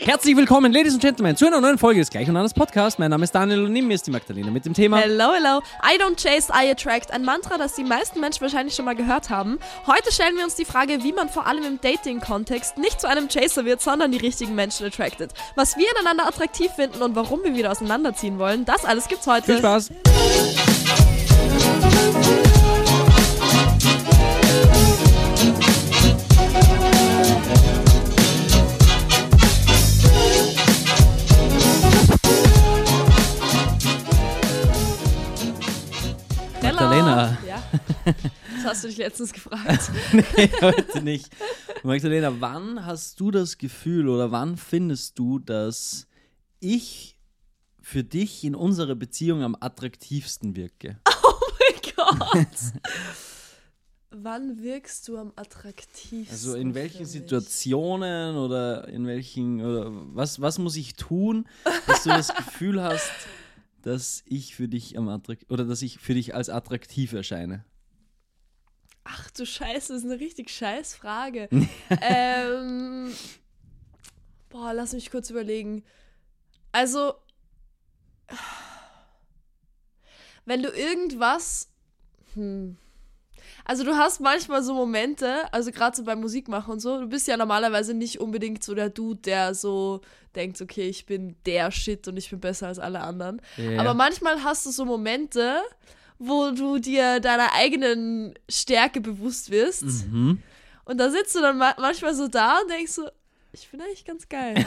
Herzlich willkommen, Ladies and Gentlemen, zu einer neuen Folge des Gleich und Anders Podcast. Mein Name ist Daniel und neben mir ist die Magdalena mit dem Thema. Hello, hello. I don't chase, I attract. Ein Mantra, das die meisten Menschen wahrscheinlich schon mal gehört haben. Heute stellen wir uns die Frage, wie man vor allem im Dating-Kontext nicht zu einem Chaser wird, sondern die richtigen Menschen attracted. Was wir ineinander attraktiv finden und warum wir wieder auseinanderziehen wollen, das alles gibt's heute. Viel Spaß. Das hast du dich letztens gefragt. nee, heute nicht. Magdalena, wann hast du das Gefühl oder wann findest du, dass ich für dich in unserer Beziehung am attraktivsten wirke? Oh mein Gott. Wann wirkst du am attraktivsten? Also in welchen? Situationen oder in welchen oder was, was muss ich tun, dass du das Gefühl hast, dass ich für dich am attrakt oder dass ich für dich als attraktiv erscheine? Ach du Scheiße, das ist eine richtig scheiß Frage. ähm, boah, lass mich kurz überlegen. Also, wenn du irgendwas. Hm. Also du hast manchmal so Momente, also gerade so beim Musikmachen und so, du bist ja normalerweise nicht unbedingt so der Dude, der so denkt, okay, ich bin der Shit und ich bin besser als alle anderen. Ja. Aber manchmal hast du so Momente, wo du dir deiner eigenen Stärke bewusst wirst. Mhm. Und da sitzt du dann ma manchmal so da und denkst so, ich bin eigentlich ganz geil.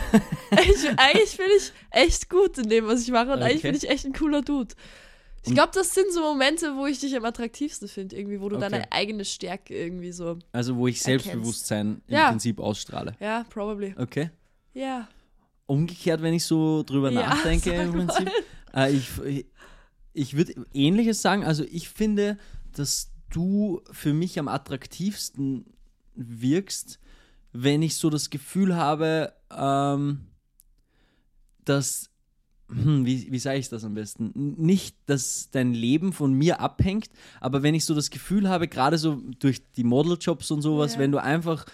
ich, eigentlich bin ich echt gut in dem, was ich mache. Und eigentlich Okay. bin ich echt ein cooler Dude. Ich glaube, das sind so Momente, wo ich dich am attraktivsten finde, irgendwie, wo du Okay. deine eigene Stärke irgendwie so. Also wo ich. Selbstbewusstsein im Ja. Prinzip ausstrahle. Ja, probably. Okay. Ja. Umgekehrt, wenn ich so drüber Ja, nachdenke im Prinzip, äh, ich, ich würde ähnliches sagen. Also ich finde, dass du für mich am attraktivsten wirkst, wenn ich so das Gefühl habe, ähm, dass, hm, wie, wie sage ich das am besten? Nicht, dass dein Leben von mir abhängt, aber wenn ich so das Gefühl habe, gerade so durch die Modeljobs und sowas, Ja. wenn du einfach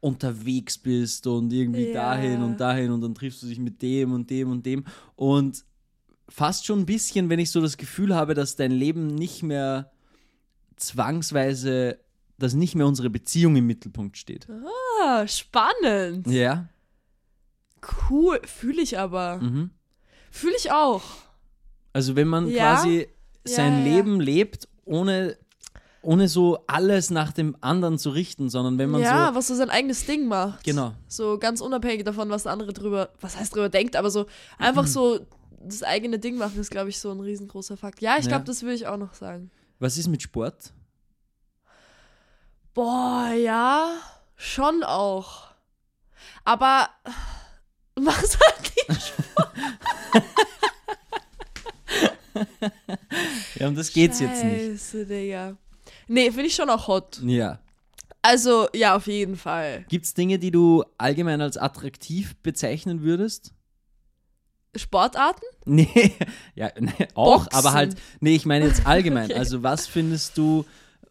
unterwegs bist und irgendwie Ja. dahin und dahin und dann triffst du dich mit dem und dem und dem und fast schon ein bisschen, wenn ich so das Gefühl habe, dass dein Leben nicht mehr zwangsweise, dass nicht mehr unsere Beziehung im Mittelpunkt steht. Ah, spannend. Ja. Cool. Fühle ich aber. Mhm. Fühle ich auch. Also wenn man Ja. quasi sein Ja, ja. Leben lebt, ohne, ohne so alles nach dem anderen zu richten, sondern wenn man ja, so. was so sein eigenes Ding macht. Genau. So ganz unabhängig davon, was der andere drüber, was heißt drüber denkt, aber so einfach Mhm. so das eigene Ding machen ist, glaube ich, so ein riesengroßer Fakt. Ja, ich Ja. glaube, das würde ich auch noch sagen. Was ist mit Sport? Boah, ja, schon auch. Aber was hat die? Ja, um das geht's jetzt nicht. Scheiße, Digga. Nee, finde ich schon auch hot. Ja. Also, ja, auf jeden Fall. Gibt es Dinge, die du allgemein als attraktiv bezeichnen würdest? Sportarten? Nee, ja, nee, auch, Boxen. aber halt, nee, ich meine jetzt allgemein. Okay. Also, was findest du,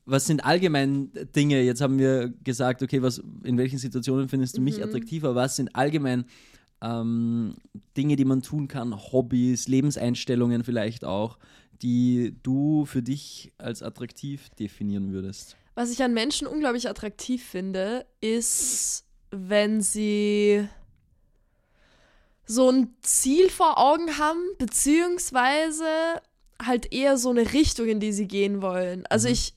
was sind allgemein Dinge? Jetzt haben wir gesagt, okay, was, in welchen Situationen findest du mich Mhm. attraktiver? Was sind allgemein ähm, Dinge, die man tun kann, Hobbys, Lebenseinstellungen vielleicht auch, die du für dich als attraktiv definieren würdest? Was ich an Menschen unglaublich attraktiv finde, ist, wenn sie so ein Ziel vor Augen haben, beziehungsweise halt eher so eine Richtung, in die sie gehen wollen. Also Mhm. ich,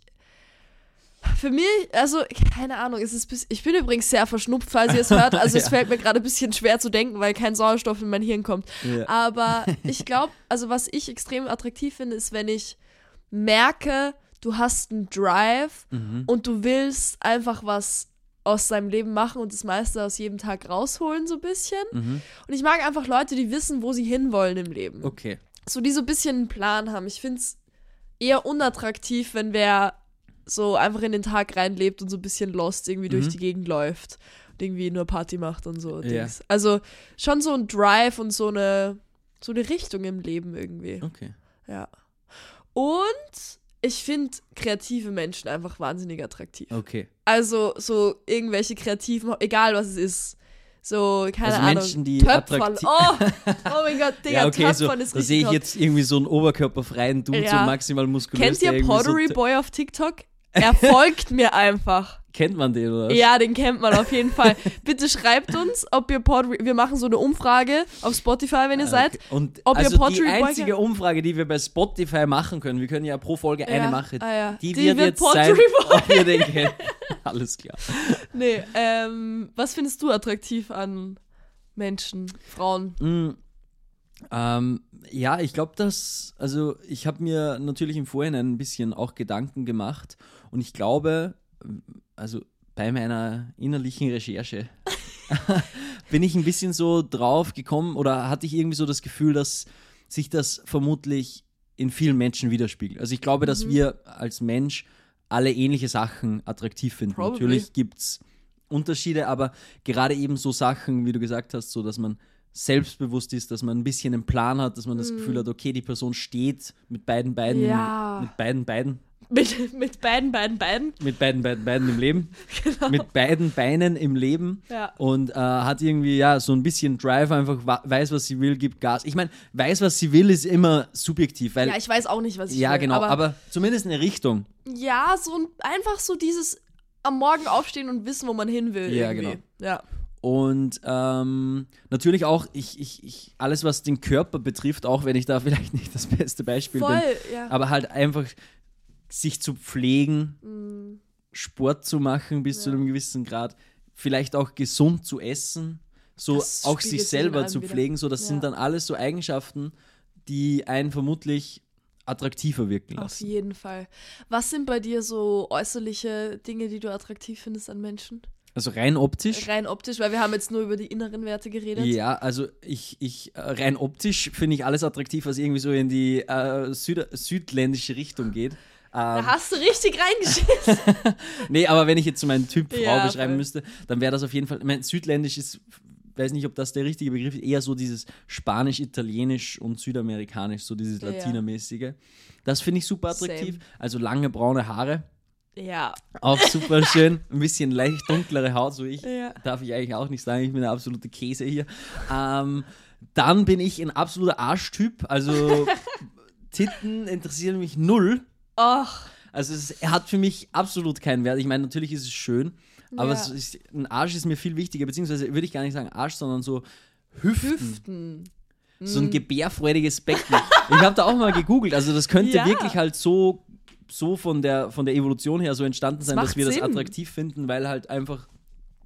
für mich, also keine Ahnung, es ist, bis- ich bin übrigens sehr verschnupft, falls ihr es hört. Also es Ja. fällt mir gerade ein bisschen schwer zu denken, weil kein Sauerstoff in mein Hirn kommt. Ja. Aber ich glaube, also was ich extrem attraktiv finde, ist, wenn ich merke, du hast einen Drive Mhm. und du willst einfach was aus deinem Leben machen und das meiste aus jedem Tag rausholen, so ein bisschen. Mhm. Und ich mag einfach Leute, die wissen, wo sie hinwollen im Leben. Okay. So, die so ein bisschen einen Plan haben. Ich finde es eher unattraktiv, wenn wer so einfach in den Tag reinlebt und so ein bisschen lost irgendwie durch Mhm. die Gegend läuft und irgendwie nur Party macht und so. Ja. Dings. Also schon so ein Drive und so eine, so eine Richtung im Leben irgendwie. Okay. Ja. Und ich finde kreative Menschen einfach wahnsinnig attraktiv. Okay. Also so irgendwelche kreativen, egal was es ist. So, keine Also Ahnung. Menschen, die attraktiv- Oh, oh mein Gott, Digga, Ja, okay, so, Töpfern ist da richtig sehe ich jetzt irgendwie so einen oberkörperfreien Dude, Ja. so maximal muskulös. Kennt ihr Pottery so, Boy auf TikTok? Er folgt mir einfach. Kennt man den, oder? Ja, den kennt man auf jeden Fall. Bitte schreibt uns, ob ihr Pottery. Wir machen so eine Umfrage auf Spotify, wenn ihr Ah, seid. okay. Und Ob ihr also die Pottery Boy einzige kennt? Umfrage, die wir bei Spotify machen können, wir können ja pro Folge eine Ja. machen, Ah, ja. die, Die wird wird jetzt Pottery sein, ob wir den kennen. Alles klar. Nee, ähm, was findest du attraktiv an Menschen, Frauen? Mm, ähm, ja, ich glaube, dass, also ich habe mir natürlich im Vorhinein ein bisschen auch Gedanken gemacht und ich glaube, also bei meiner innerlichen Recherche bin ich ein bisschen so drauf gekommen oder hatte ich irgendwie so das Gefühl, dass sich das vermutlich in vielen Menschen widerspiegelt. Also ich glaube, dass Mhm. wir als Mensch alle ähnliche Sachen attraktiv finden. Probably. Natürlich gibt es Unterschiede, aber gerade eben so Sachen, wie du gesagt hast, so dass man selbstbewusst ist, dass man ein bisschen einen Plan hat, dass man das Gefühl hat, okay, die Person steht mit beiden Beinen, Mhm. Ja. mit beiden Beinen, Mit, mit beiden, beiden, beiden. mit beiden, beiden, beiden im Leben, mit beiden Beinen im Leben Genau. Ja. und äh, hat irgendwie ja so ein bisschen Drive, einfach weiß, was sie will, gibt Gas. Ich meine, weiß, was sie will, ist immer subjektiv, weil Ja, ich weiß auch nicht, was ich ja will. genau, Aber, aber, zumindest eine Richtung. ja, so ein, einfach so dieses am Morgen aufstehen und wissen, wo man hin will. Ja, irgendwie. genau. Ja. Und ähm, natürlich auch ich, ich, ich, alles, was den Körper betrifft, auch wenn ich da vielleicht nicht das beste Beispiel Voll, bin, ja. aber halt einfach sich zu pflegen, Mm, Sport zu machen bis zu Ja. einem gewissen Grad, vielleicht auch gesund zu essen, so Das auch sich selber zu wieder. pflegen, so das Ja. sind dann alles so Eigenschaften, die einen vermutlich attraktiver wirken Auf lassen. jeden Fall. Was sind bei dir so äußerliche Dinge, die du attraktiv findest an Menschen? Also rein optisch. Rein optisch, weil wir haben jetzt nur über die inneren Werte geredet. Ja, also ich, ich äh, rein optisch finde ich alles attraktiv, was irgendwie so in die äh, Süd südländische Richtung geht. Da Ähm, hast du richtig reingeschissen. nee, aber wenn ich jetzt so meinen Typ Frau Ja, beschreiben voll. müsste, dann wäre das auf jeden Fall, ich mein, südländisch ist, weiß nicht, ob das der richtige Begriff ist, eher so dieses Spanisch, Italienisch und Südamerikanisch, so dieses Ja. Latinamäßige. Das finde ich super attraktiv. Same. Also lange braune Haare, ja. auch super schön. Ein bisschen leicht dunklere Haut, so ich. Ja. Darf ich eigentlich auch nicht sagen, ich bin der absolute Käse hier. Ähm, dann bin ich ein absoluter Arschtyp, also Titten interessieren mich null. Ach, Also es er hat für mich absolut keinen Wert. Ich meine, natürlich ist es schön, aber Ja. es ist, ein Arsch ist mir viel wichtiger, beziehungsweise würde ich gar nicht sagen Arsch, sondern so Hüften. Hüften. So ein gebärfreudiges Becken. ich habe da auch mal gegoogelt. Also das könnte Ja. wirklich halt so, so von, der, von der Evolution her so entstanden sein, dass macht wir das Sinn. attraktiv finden, weil halt einfach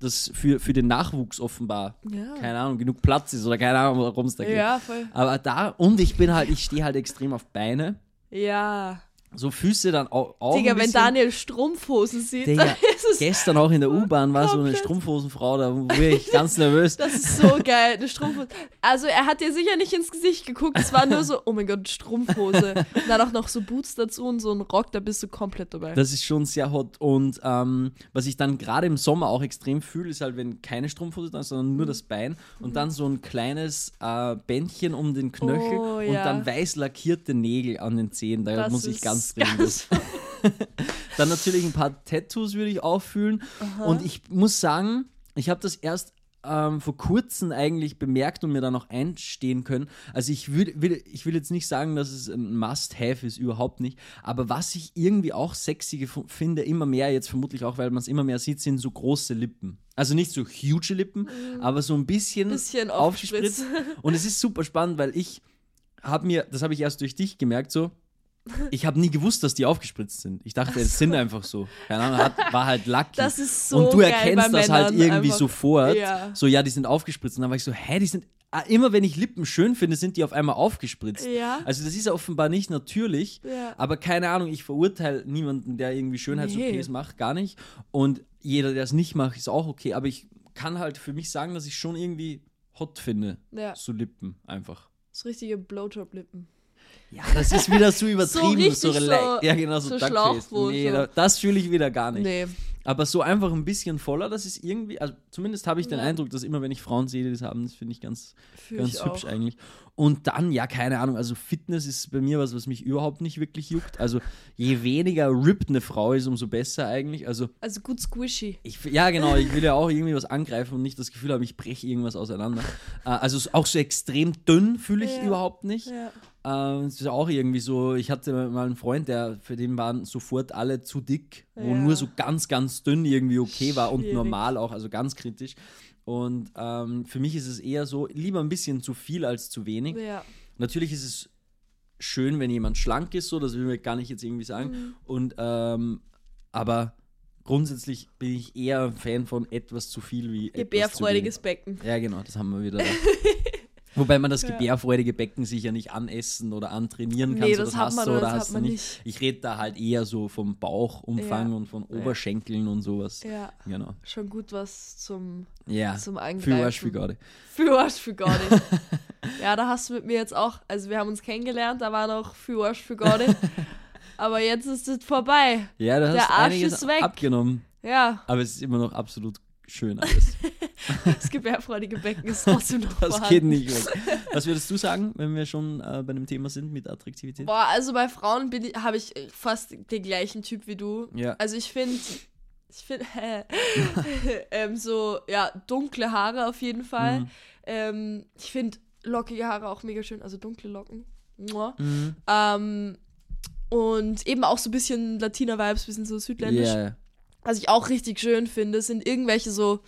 das für, für den Nachwuchs offenbar, Ja. keine Ahnung, genug Platz ist oder keine Ahnung, worum es da geht. Ja, voll. Aber da, und ich bin halt, ich stehe halt extrem auf Beine. Ja. So Füße dann auch. auch Digga, wenn. Daniel Strumpfhosen sieht, Digga, dann ist es. Gestern auch in der U-Bahn war so eine. Strumpfhosenfrau, da wurde ich ganz nervös. Das ist so geil, eine Strumpfhose. Also er hat dir sicher nicht ins Gesicht geguckt, es war nur so, oh mein Gott, Strumpfhose. Und dann auch noch so Boots dazu und so ein Rock, da bist du komplett dabei. Das ist schon sehr hot. Und ähm, was ich dann gerade im Sommer auch extrem fühle, ist halt, wenn keine Strumpfhose da ist, sondern Mhm. nur das Bein und dann so ein kleines äh, Bändchen um den Knöchel Oh, und ja. dann weiß lackierte Nägel an den Zehen. Da Das muss ich ganz ganz- dann natürlich ein paar Tattoos würde ich auch fühlen. Und ich muss sagen, ich habe das erst ähm, vor kurzem eigentlich bemerkt und mir dann auch einstehen können. Also ich würd, will, ich will jetzt nicht sagen, dass es ein Must-Have ist, überhaupt nicht. Aber was ich irgendwie auch sexy finde, immer mehr, jetzt vermutlich auch, weil man es immer mehr sieht, sind so große Lippen. Also nicht so huge Lippen, aber so ein bisschen, Mhm. Bisschen aufgespritzt. aufgespritzt. Und es ist super spannend, weil ich habe mir, das habe ich erst durch dich gemerkt, so, ich habe nie gewusst, dass die aufgespritzt sind. Ich dachte, es sind einfach so. Keine Ahnung, hat, war halt lucky. Das ist so Und du erkennst das halt irgendwie einfach. sofort. Ja. So, ja, die sind aufgespritzt. Und dann war ich so, hä, die sind. ah, Immer wenn ich Lippen schön finde, sind die auf einmal aufgespritzt. Ja. Also das ist ja offenbar nicht natürlich. Ja. Aber keine Ahnung, ich verurteile niemanden, der irgendwie Schönheits-OPs Nee. macht, gar nicht. Und jeder, der es nicht macht, ist auch okay. Aber ich kann halt für mich sagen, dass ich schon irgendwie hot finde. Ja. So Lippen einfach. So richtige Blowjob-Lippen. Ja, das ist wieder so übertrieben. so, so- ja, genau, so, so Duckface. Nee, so. da- das fühle ich wieder gar nicht. Nee. Aber so einfach ein bisschen voller, das ist irgendwie, also zumindest habe ich den Ja. Eindruck, dass immer, wenn ich Frauen sehe, die das haben, das finde ich ganz, Fühl ganz ich hübsch auch. eigentlich. Und dann, ja, keine Ahnung, also Fitness ist bei mir was, was mich überhaupt nicht wirklich juckt. Also je weniger ripped eine Frau ist, umso besser eigentlich. Also Also gut squishy. ich, ja, genau, ich will ja auch irgendwie was angreifen und nicht das Gefühl haben, ich breche irgendwas auseinander. Äh, also auch so extrem dünn fühle ich Ja. überhaupt nicht. Ja. Ähm, Es ist auch irgendwie so, ich hatte mal einen Freund, der für den waren sofort alle zu dick, wo Ja. nur so ganz, ganz dünn irgendwie okay war und normal auch, also ganz kritisch. Und ähm, für mich ist es eher so, lieber ein bisschen zu viel als zu wenig. Ja. Natürlich ist es schön, wenn jemand schlank ist, so, das will ich gar nicht jetzt irgendwie sagen. Mhm. Und ähm, aber grundsätzlich bin ich eher ein Fan von etwas zu viel wie etwas zu Gebärfreudiges Becken. Ja, genau, das haben wir wieder. Wobei man das Ja. gebärfreudige Becken sicher nicht anessen oder antrainieren kann. Nee, so das hat hast man- du oder das hast du nicht. nicht. Ich rede da halt eher so vom Bauchumfang Ja. und von Ja. Oberschenkeln und sowas. Ja. Genau. Schon gut was zum, Ja. zum Für Angreifen. Für gerade. Für Arsch, für gar nicht. ja, da hast du mit mir jetzt auch, also wir haben uns kennengelernt, da war noch für Arsch, für nicht. Aber jetzt ist es vorbei. Ja, Der hast du Arsch ist weg. abgenommen. Ja, Aber es ist immer noch absolut schön alles. das gebärfreudige Becken ist trotzdem noch Das vorhanden. geht nicht weg. Was würdest du sagen, wenn wir schon äh, bei dem Thema sind mit Attraktivität? Boah, also bei Frauen habe ich äh, fast den gleichen Typ wie du. Ja. Also ich finde, ich finde, ähm, so, ja, dunkle Haare auf jeden Fall. Mhm. Ähm, ich finde lockige Haare auch mega schön, also dunkle Locken. Mhm. Ähm, und eben auch so ein bisschen Latina-Vibes, bisschen so südländisch. Ja. Was ich auch richtig schön finde, sind irgendwelche so,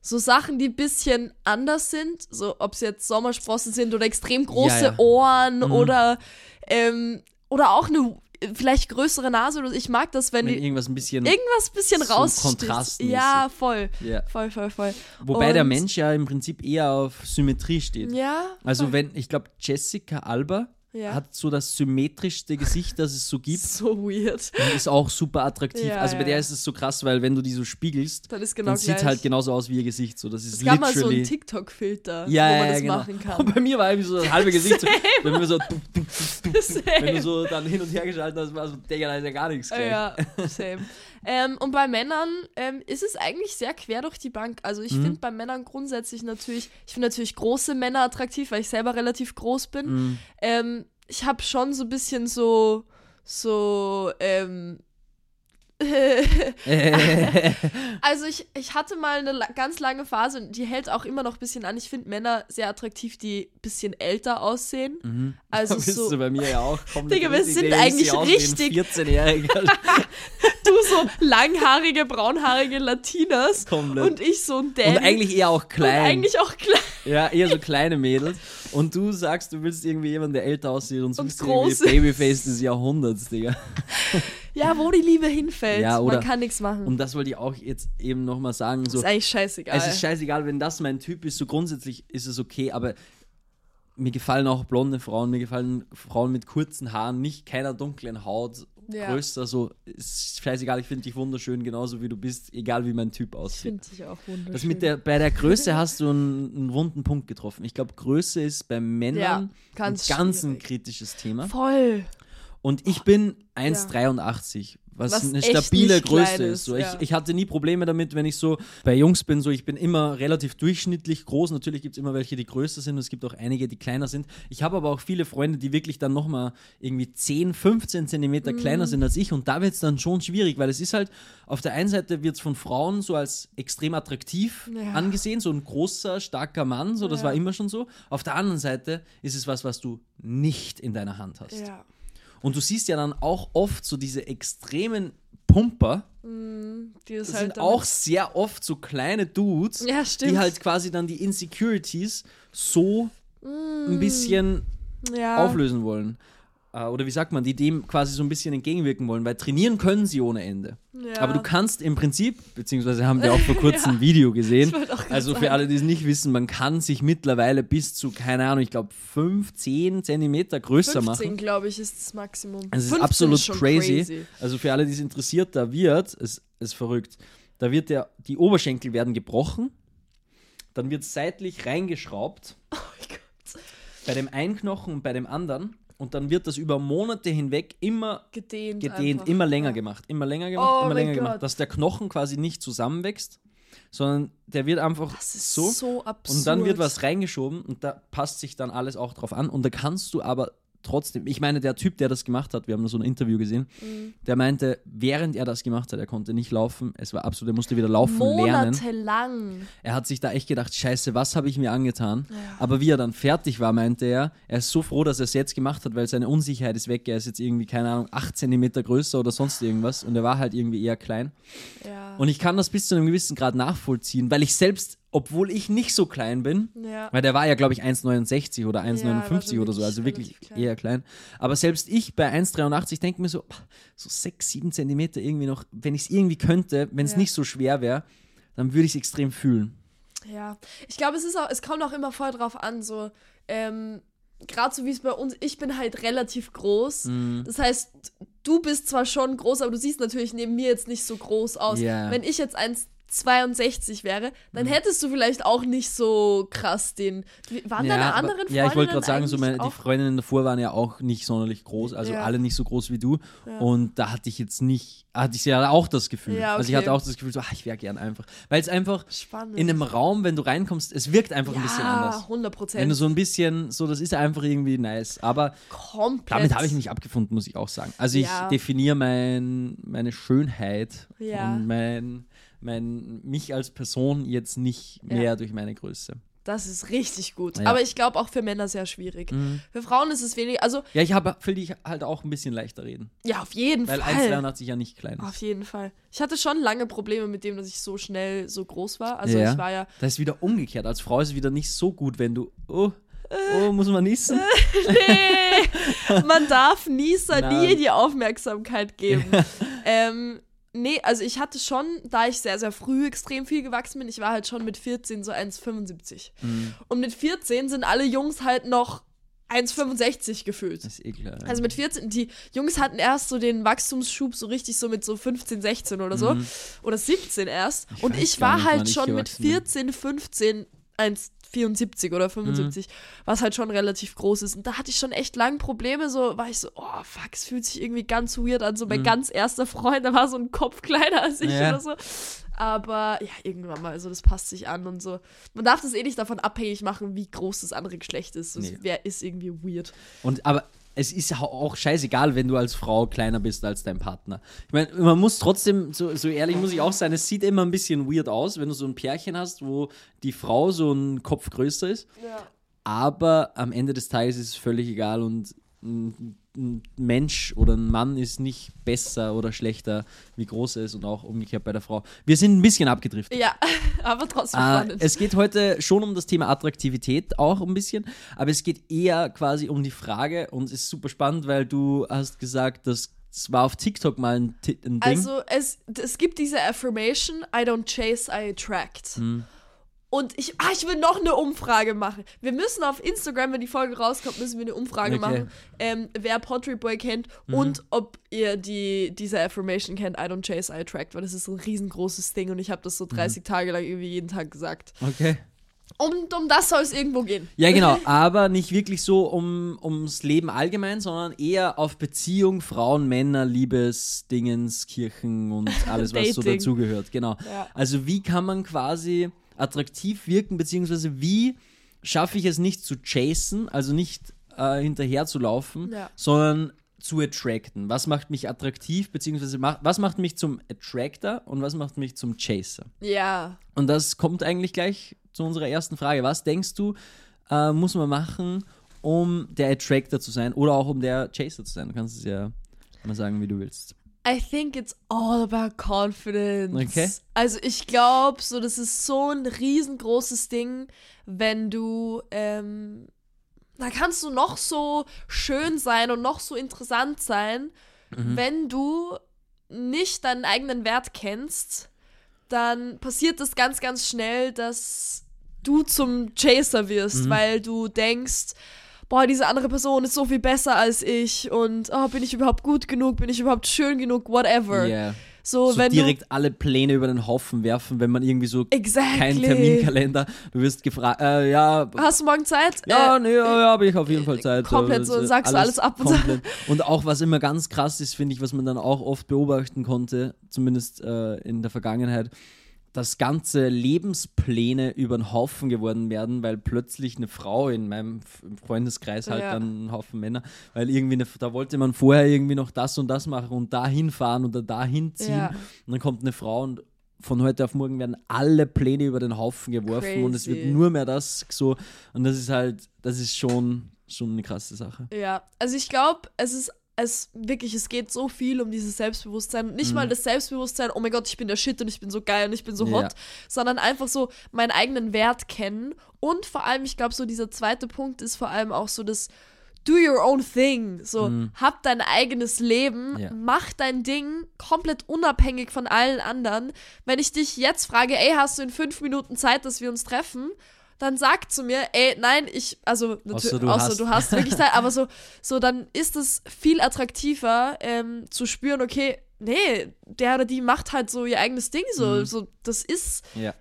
so Sachen, die ein bisschen anders sind. So, ob es jetzt Sommersprossen sind oder extrem große Ja, ja. Ohren Mhm. oder, ähm, oder auch eine vielleicht größere Nase. Ich mag das, wenn, Wenn die irgendwas ein bisschen. irgendwas ein bisschen so raussticht. Ja, voll. ja. Voll, voll, voll. Wobei der Und- Mensch ja im Prinzip eher auf Symmetrie steht. Ja. Also wenn, ich glaube, Jessica Alba Ja. hat so das symmetrischste Gesicht, das es so gibt. so weird. Und ist auch super attraktiv. Ja, also bei der ist es so krass, weil wenn du die so spiegelst, ist genau dann sieht halt genauso aus wie ihr Gesicht. So, das ist es gab mal so einen TikTok-Filter, ja, wo man das genau. machen kann. Und bei mir war irgendwie so das halbe Gesicht. so, wenn wir so, wenn du so dann hin und her geschaltet hast, war so, Digga, da ist ja gar nichts gleich. Ja, same. Ähm, und bei Männern ähm, ist es eigentlich sehr quer durch die Bank. Also ich Mhm. finde bei Männern grundsätzlich natürlich, ich finde natürlich große Männer attraktiv, weil ich selber relativ groß bin. Mhm. Ähm, ich habe schon so ein bisschen so, so, ähm, also ich, ich hatte mal eine ganz lange Phase und die hält auch immer noch ein bisschen an. Ich finde Männer sehr attraktiv, die ein bisschen älter aussehen. Mhm. Also da bist so- du bei mir ja auch Digga, wir sind eigentlich richtig- 14-Jähriger. Du so langhaarige, braunhaarige Latinas Komplett. und ich so ein Danny. Und eigentlich eher auch klein. Und eigentlich auch klein. Ja, eher so kleine Mädels. Und du sagst, du willst irgendwie jemanden, der älter aussieht und so Und groß irgendwie Babyface des Jahrhunderts, Digga. Ja, wo die Liebe hinfällt. Ja, oder- Man kann nichts machen. Und das wollte ich auch jetzt eben nochmal sagen. So, ist eigentlich scheißegal. es ist scheißegal, wenn das mein Typ ist, so grundsätzlich ist es okay, aber mir gefallen auch blonde Frauen, mir gefallen Frauen mit kurzen Haaren, nicht keiner dunklen Haut, Ja. größer, so, ist scheißegal, ich finde dich wunderschön, genauso wie du bist, egal wie mein Typ ich aussieht. finde dich auch wunderschön. Das mit der, bei der Größe hast du einen, einen wunden Punkt getroffen. Ich glaube, Größe ist bei Männern Ja, ganz ein ganz ein kritisches Thema. Voll. Und ich bin 1,83, was, Was eine stabile Größe ist. So, ist, ich, ja. ich hatte nie Probleme damit, wenn ich so bei Jungs bin, so ich bin immer relativ durchschnittlich groß. Natürlich gibt es immer welche, die größer sind und es gibt auch einige, die kleiner sind. Ich habe aber auch viele Freunde, die wirklich dann nochmal irgendwie 10, 15 Zentimeter Mhm. kleiner sind als ich und da wird es dann schon schwierig, weil es ist halt, auf der einen Seite wird es von Frauen so als extrem attraktiv Ja. angesehen, so ein großer, starker Mann, so das Ja. war immer schon so. Auf der anderen Seite ist es was, was du nicht in deiner Hand hast. Ja. Und du siehst ja dann auch oft so diese extremen Pumper. Die ist Das halt sind auch sehr oft so kleine Dudes, Ja, die halt quasi dann die Insecurities so ein bisschen Mm, ja. auflösen wollen. Äh, Oder wie sagt man, die dem quasi so ein bisschen entgegenwirken wollen, weil trainieren können sie ohne Ende. Ja. Aber du kannst im Prinzip, beziehungsweise haben wir auch vor kurzem ein Video gesehen, also für alle, die es nicht wissen, man kann sich mittlerweile bis zu, keine Ahnung, ich glaube 5, 10 Zentimeter größer 15, machen. glaube ich, ist das Maximum. Es ist 15 absolut schon crazy. Also für alle, die es interessiert, da wird, es ist verrückt, da wird der, die Oberschenkel werden gebrochen, dann wird seitlich reingeschraubt, Oh mein Gott. bei dem einen Knochen und bei dem anderen. Und dann wird das über Monate hinweg immer Gedehnt. gedehnt, einfach. immer länger Ja. gemacht, immer länger gemacht, Oh immer länger Gott. gemacht, dass der Knochen quasi nicht zusammenwächst, sondern der wird einfach Das ist so, so, absurd. und dann wird was reingeschoben und da passt sich dann alles auch drauf an und da kannst du aber trotzdem, ich meine, der Typ, der das gemacht hat, wir haben so ein Interview gesehen, Mhm. der meinte, während er das gemacht hat, er konnte nicht laufen, es war absolut, er musste wieder laufen lernen. Monatelang. Er hat sich da echt gedacht, scheiße, was habe ich mir angetan? Ja. Aber wie er dann fertig war, meinte er, er ist so froh, dass er es jetzt gemacht hat, weil seine Unsicherheit ist weg. Er ist jetzt irgendwie, keine Ahnung, 8 Zentimeter größer oder sonst irgendwas und er war halt irgendwie eher klein. Ja. Und ich kann das bis zu einem gewissen Grad nachvollziehen, weil ich selbst, obwohl ich nicht so klein bin, ja. weil der war ja, glaube ich, 1,69 oder er war 1,59 schon oder so, also wirklich klein. eher klein. Aber selbst ich bei 1,83 denke mir so, so 6, 7 Zentimeter irgendwie noch, wenn ich es irgendwie könnte, wenn es Ja. nicht so schwer wäre, dann würde ich es extrem fühlen. Ja, ich glaube, es ist auch, es kommt auch immer voll drauf an, so, ähm, gerade so wie es bei uns, ich bin halt relativ groß. Mhm. Das heißt, du bist zwar schon groß, aber du siehst natürlich neben mir jetzt nicht so groß aus. Ja. Wenn ich jetzt 1,62 wäre, dann Mhm. hättest du vielleicht auch nicht so krass den. Waren deine aber- anderen Freundinnen Ja, ich wollte gerade sagen, so meine, die Freundinnen davor waren ja auch nicht sonderlich groß, also Ja. alle nicht so groß wie du. Ja. Und da hatte ich jetzt nicht, hatte ich ja auch das Gefühl. Ja, Also ich okay. hatte auch das Gefühl, so, ah, ich wäre gern einfach. Weil es einfach Spannend. in einem Raum, wenn du reinkommst, es wirkt einfach ein bisschen ja, anders. 100% Wenn Prozent. du so ein bisschen, so, das ist einfach irgendwie nice. Aber Komplett. damit habe ich mich abgefunden, muss ich auch sagen. Also ich Ja. definiere mein, meine Schönheit Ja. und mein, mein, mich als Person jetzt nicht Ja. mehr durch meine Größe. Das ist richtig gut. Ja. Aber ich glaube auch für Männer sehr schwierig. Mhm. Für Frauen ist es weniger. Also, Ja, ich habe, will dich halt auch ein bisschen leichter reden. ja, auf jeden Weil Fall. 1,83 ja nicht klein Auf jeden Fall. Ich hatte schon lange Probleme mit dem, dass ich so schnell so groß war. Also Ja. ich war ja. Das ist wieder umgekehrt. Als Frau ist es wieder nicht so gut, wenn du, oh, oh, muss man niesen? Nee! Man darf Nieser Nein. nie die Aufmerksamkeit geben. ähm, nee, also ich hatte schon, da ich sehr, sehr früh extrem viel gewachsen bin, ich war halt schon mit 14 so 1,75. Mhm. Und mit 14 sind alle Jungs halt noch 1,65 gefühlt. Das ist eh klar. Also mit 14, die Jungs hatten erst so den Wachstumsschub so richtig so mit so 15, 16 oder so. Oder 17 erst. Mhm. Ich und ich war nicht, halt schon mit gewachsen bin. 14, 15, 1,74 oder 75, Mhm. was halt schon relativ groß ist. Und da hatte ich schon echt lang Probleme. So war ich so, oh fuck, es fühlt sich irgendwie ganz weird an. So mein ganz erster Freund, der war so ein Kopf kleiner als ich Mhm. Ja. oder so. Aber ja, irgendwann mal, also das passt sich an und so. Man darf das eh nicht davon abhängig machen, wie groß das andere Geschlecht ist. Das Nee. wär, ist irgendwie weird. Und aber es ist auch scheißegal, wenn du als Frau kleiner bist als dein Partner. Ich meine, man muss trotzdem, so, so ehrlich muss ich auch sein, es sieht immer ein bisschen weird aus, wenn du so ein Pärchen hast, wo die Frau so ein Kopf größer ist. Ja. Aber am Ende des Tages ist es völlig egal und ein, Mensch oder ein Mann ist nicht besser oder schlechter, wie groß er ist und auch umgekehrt bei der Frau. Wir sind ein bisschen abgedriftet. Ja, aber trotzdem Äh, es geht heute schon um das Thema Attraktivität auch ein bisschen, aber es geht eher quasi um die Frage und es ist super spannend, weil du hast gesagt, dass es war auf TikTok mal ein, ein Ding. Also es, es gibt diese Affirmation, I don't chase, I attract. Hm. Und ich, ah, ich will noch eine Umfrage machen. Wir müssen auf Instagram, wenn die Folge rauskommt, müssen wir eine Umfrage Okay. Mhm. machen, ähm, wer Pottery Boy kennt und ob ihr die, diese Affirmation kennt, I don't chase, I attract, weil das ist ein riesengroßes Ding und ich habe das so 30 Tage lang irgendwie jeden Tag gesagt. okay. Und um das soll es irgendwo gehen. Ja, genau, aber nicht wirklich so um, ums Leben allgemein, sondern eher auf Beziehung, Frauen, Männer, Liebesdingens, Kirchen und alles, was so dazugehört. Genau. Ja. Also wie kann man quasi attraktiv wirken, beziehungsweise wie schaffe ich es nicht zu chasen, also nicht äh, hinterher zu laufen, Ja. sondern zu attracten. Was macht mich attraktiv, beziehungsweise macht, was macht mich zum Attractor und was macht mich zum Chaser? Ja. Und das kommt eigentlich gleich zu unserer ersten Frage. Was denkst du, äh, muss man machen, um der Attractor zu sein oder auch um der Chaser zu sein? Du kannst es ja mal sagen, wie du willst. I think it's all about confidence. Okay. Also ich glaube, so das ist so ein riesengroßes Ding, wenn du, ähm, da kannst du noch so schön sein und noch so interessant sein, Mhm. wenn du nicht deinen eigenen Wert kennst, dann passiert es ganz, ganz schnell, dass du zum Chaser wirst, Mhm. weil du denkst, boah, diese andere Person ist so viel besser als ich und oh, bin ich überhaupt gut genug, bin ich überhaupt schön genug, whatever. Yeah. So, So wenn direkt alle Pläne über den Haufen werfen, wenn man irgendwie so du. Exactly. kein Terminkalender, du wirst gefragt, äh, ja, Hast du morgen Zeit? ja, Äh, nee, ja, ja, habe ich auf jeden Fall Zeit. komplett so, sagst du alles ab und so. komplett. Und auch was immer ganz krass ist, finde ich, was man dann auch oft beobachten konnte, zumindest äh, in der Vergangenheit, dass ganze Lebenspläne über den Haufen geworden werden, weil plötzlich eine Frau in meinem Freundeskreis halt Ja. dann einen Haufen Männer, weil irgendwie eine, da wollte man vorher irgendwie noch das und das machen und dahin fahren oder dahin ziehen Ja. und dann kommt eine Frau und von heute auf morgen werden alle Pläne über den Haufen geworfen und es wird Crazy. nur mehr das so und das ist halt, das ist schon, schon eine krasse Sache. Ja, also ich glaube, es ist es wirklich, es geht so viel um dieses Selbstbewusstsein. Und nicht mal das Selbstbewusstsein, oh mein Gott, ich bin der Shit und ich bin so geil und ich bin so hot, Ja. sondern einfach so meinen eigenen Wert kennen. Und vor allem, ich glaube, so dieser zweite Punkt ist vor allem auch so das Do your own thing. So, hab dein eigenes Leben, Ja. mach dein Ding komplett unabhängig von allen anderen. Wenn ich dich jetzt frage, ey, hast du in fünf Minuten Zeit, dass wir uns treffen? Dann sag zu mir, ey, nein, ich, also natürlich, Außer du außer hast. du hast wirklich Zeit, aber so, so dann ist es viel attraktiver ähm, zu spüren, okay, nee, der oder die macht halt so ihr eigenes Ding, so, Mhm. so das ist Ja.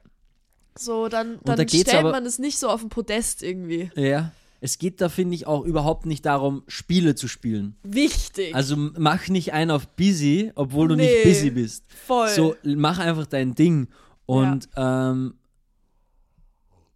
so, dann, da dann geht's stellt aber- man es nicht so auf den Podest irgendwie. Ja. Es geht da, finde ich, auch überhaupt nicht darum, Spiele zu spielen. Wichtig. Also mach nicht einen auf busy, obwohl du Nee. nicht busy bist. voll. So, mach einfach dein Ding. Und ähm,